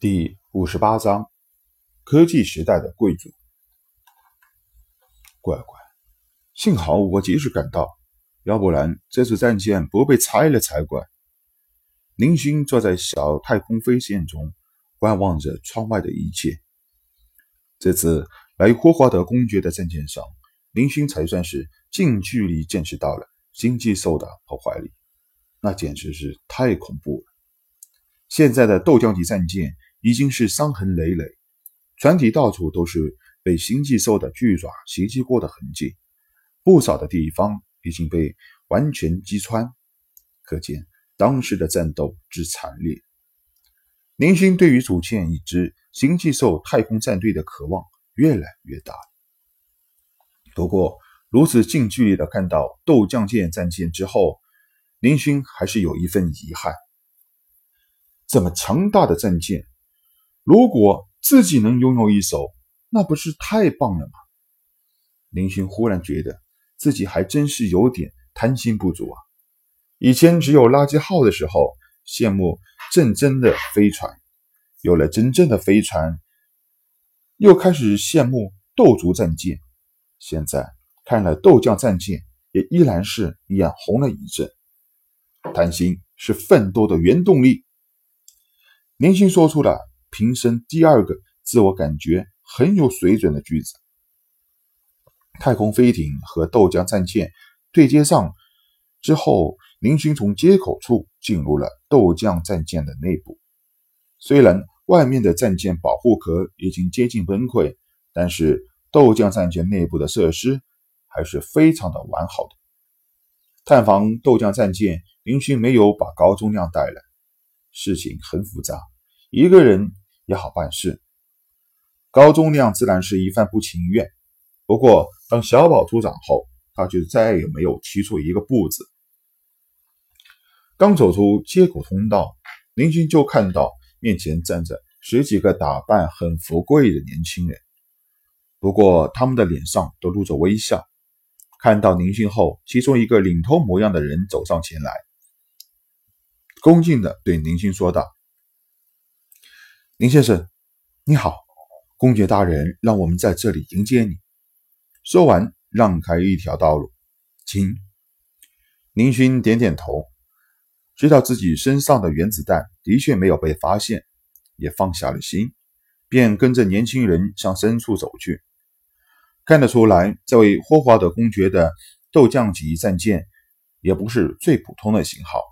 第五十八章：科技时代的贵族。乖乖，幸好我及时赶到，要不然这次战舰不被拆了才怪。林勋坐在小太空飞线中，观望着窗外的一切。这次来霍华德公爵的战舰上，林勋才算是近距离见识到了星际兽的破坏力，那简直是太恐怖了。现在的豆浆级战舰已经是伤痕累累，船体到处都是被星际兽的巨爪袭击过的痕迹，不少的地方已经被完全击穿，可见当时的战斗之惨烈。林勋对于组建一支星际兽太空战队的渴望越来越大。不过，如此近距离的看到斗将舰战舰之后，林勋还是有一份遗憾。这么强大的战舰，如果自己能拥有一艘，那不是太棒了吗？林勋忽然觉得自己还真是有点贪心不足啊！以前只有垃圾号的时候，羡慕。真正的飞船，有了真正的飞船，又开始羡慕斗族战舰。现在看了斗将战舰，也依然是眼红了一阵。贪心是奋斗的原动力。林星说出了平生第二个自我感觉很有水准的句子。太空飞艇和豆浆战舰对接上之后。林勋从接口处进入了豆浆战舰的内部。虽然外面的战舰保护壳已经接近崩溃，但是豆浆战舰内部的设施还是非常的完好的。探访豆浆战舰，林勋没有把高宗亮带来。事情很复杂，一个人也好办事。高宗亮自然是一番不情愿。不过当小宝出场后，他就再也没有提出一个不字。刚走出接口通道，林军就看到面前站着十几个打扮很富贵的年轻人，不过他们的脸上都露着微笑。看到林勋后，其中一个领头模样的人走上前来，恭敬地对林勋说道：“林先生，你好，公爵大人让我们在这里迎接你。”说完，让开一条道路，请。林勋点点头。知道自己身上的原子弹的确没有被发现，也放下了心，便跟着年轻人向深处走去。看得出来，这位霍华德公爵的斗将级战舰也不是最普通的型号，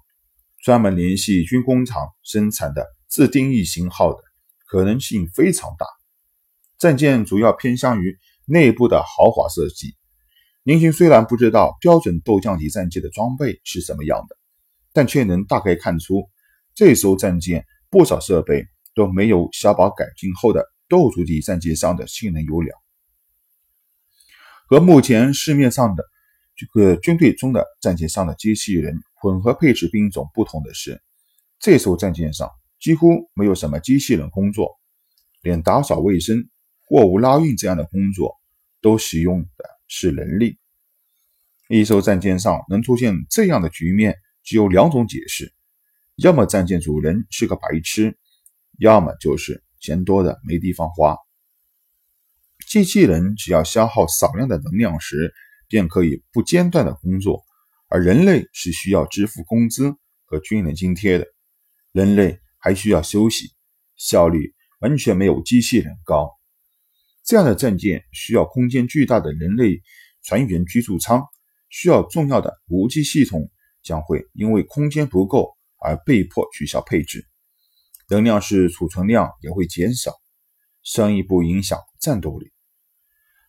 专门联系军工厂生产的自定义型号的可能性非常大。战舰主要偏向于内部的豪华设计。林星虽然不知道标准斗将级战舰的装备是什么样的。但却能大概看出，这艘战舰不少设备都没有小宝改进后的斗族级战舰上的性能优良。和目前市面上的这个军队中的战舰上的机器人混合配置兵种不同的是，这艘战舰上几乎没有什么机器人工作，连打扫卫生、货物拉运这样的工作都使用的是人力。一艘战舰上能出现这样的局面。只有两种解释：要么战舰主人是个白痴，要么就是钱多的没地方花。机器人只要消耗少量的能量时，便可以不间断的工作，而人类是需要支付工资和军人津贴的。人类还需要休息，效率完全没有机器人高。这样的战舰需要空间巨大的人类船员居住舱，需要重要的武器系统。将会因为空间不够而被迫取消配置，能量室储存量也会减少，生意不影响战斗力。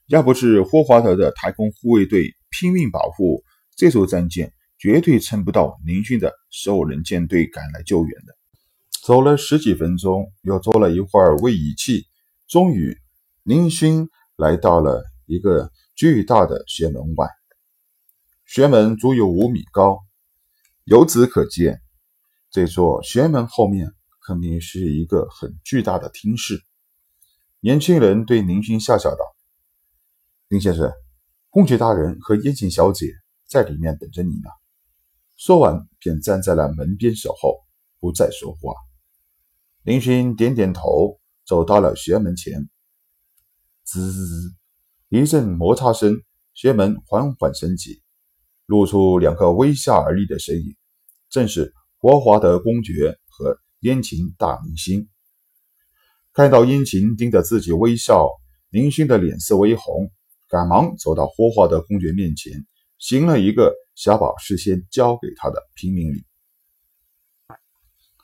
要不是霍华德的太空护卫队拼命保护这艘战舰，绝对撑不到林勋的兽人舰队赶来救援的。走了十几分钟，又坐了一会儿位移器，终于林勋来到了一个巨大的玄门外，玄门足有五米高。由此可见，这座玄门后面肯定是一个很巨大的厅室。年轻人对林勋笑笑道：“林先生，公爵大人和燕景小姐在里面等着你呢。”说完，便站在了门边守候，不再说话。林勋点点头，走到了学门前。滋，一阵摩擦声，学门缓缓升起，露出两个微笑而立的身影，正是霍华德公爵和燕琴大明星。看到燕琴盯着自己微笑，林勋的脸色微红，赶忙走到霍华德公爵面前，行了一个小宝事先交给他的平民礼。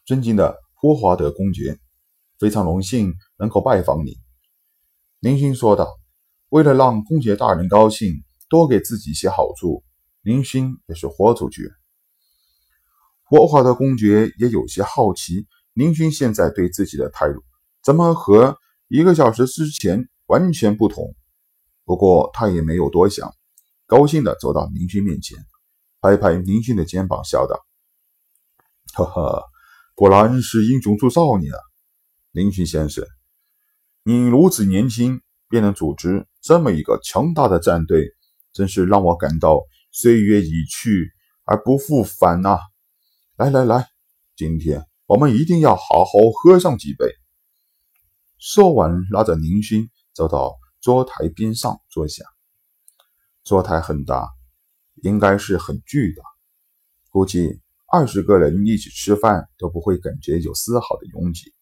尊敬的霍华德公爵，非常荣幸能够拜访你。林勋说道：“为了让公爵大人高兴，多给自己一些好处，林勋也是豁出去。”霍华德公爵也有些好奇，林勋现在对自己的态度怎么和一个小时之前完全不同。不过他也没有多想，高兴地走到林勋面前，拍拍林勋的肩膀，笑道：“哈哈，果然是英雄出少年啊，林勋先生。”你如此年轻，便能组织这么一个强大的战队，真是让我感到岁月已去而不复返呐！来来来，今天我们一定要好好喝上几杯。说完，拉着林勋走到桌台边上坐下。桌台很大，应该是很巨大，估计二十个人一起吃饭都不会感觉有丝毫的拥挤。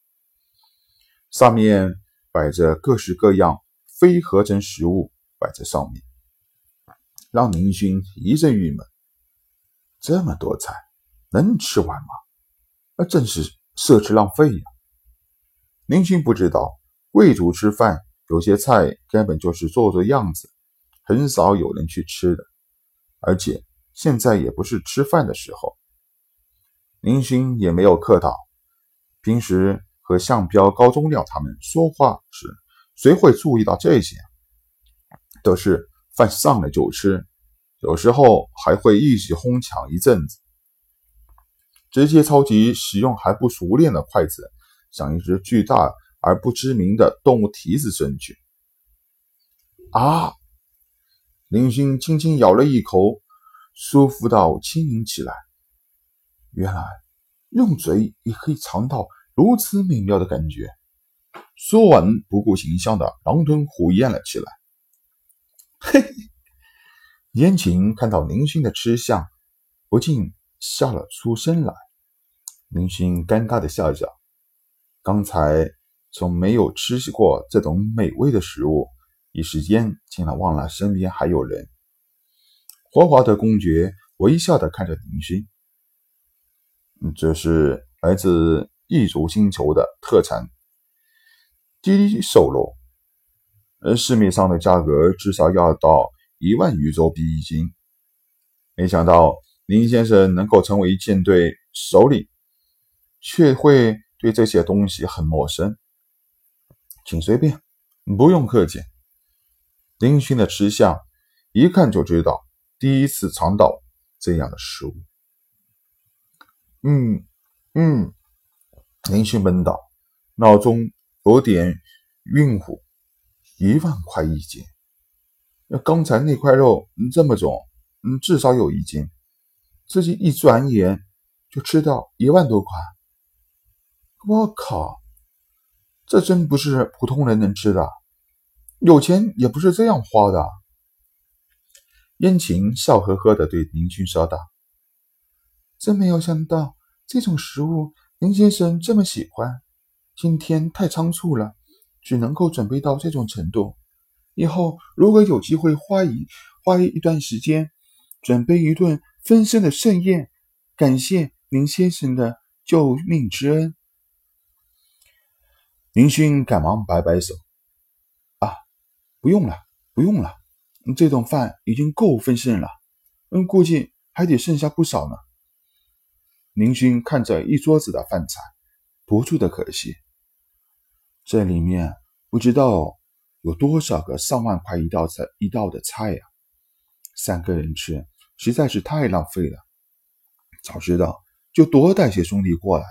上面。摆着各式各样非合成食物，摆在上面，让林勋一阵郁闷。这么多菜能吃完吗？那真是奢侈浪费呀！林勋不知道，贵族吃饭有些菜根本就是做做样子，很少有人去吃的。而且现在也不是吃饭的时候。林勋也没有客套，平时。和向彪、高宗亮他们说话时，谁会注意到这些？都是饭上来就吃，有时候还会一起哄抢一阵子，直接抄起使用还不熟练的筷子，向一只巨大而不知名的动物蹄子伸去。啊！林勋轻轻咬了一口，舒服到轻盈起来。原来用嘴也可以尝到。如此美妙的感觉，说完不顾形象的狼吞虎咽了起来。嘿，燕晴看到林勋的吃相，不禁笑了出声来。林勋尴尬的笑笑，刚才从没有吃过这种美味的食物，一时间竟然忘了身边还有人。霍华德公爵微笑的看着林勋，这是来自。异族星球的特产低瘦肉，而市面上的价格至少要到一万宇宙币一斤。没想到林先生能够成为舰队首领，却会对这些东西很陌生。请随便，不用客气。林勋的吃相一看就知道，第一次尝到这样的食物。嗯嗯。林勋闷道：“脑中有点晕乎，一万块一斤。那刚才那块肉这么重，嗯，至少有一斤。自己一转眼就吃到一万多块。我靠，这真不是普通人能吃的。有钱也不是这样花的。”燕晴笑呵呵地对林勋说道：“真没有想到这种食物。”林先生这么喜欢，今天太仓促了，只能够准备到这种程度。以后如果有机会花一花一段时间，准备一顿丰盛的盛宴，感谢林先生的救命之恩。林勋赶忙摆摆手：“啊，不用了，不用了，这顿饭已经够丰盛了，嗯，估计还得剩下不少呢。”林勋看着一桌子的饭菜，不住的可惜。这里面不知道有多少个上万块一道菜一道的菜呀！三个人吃实在是太浪费了。早知道就多带些兄弟过来。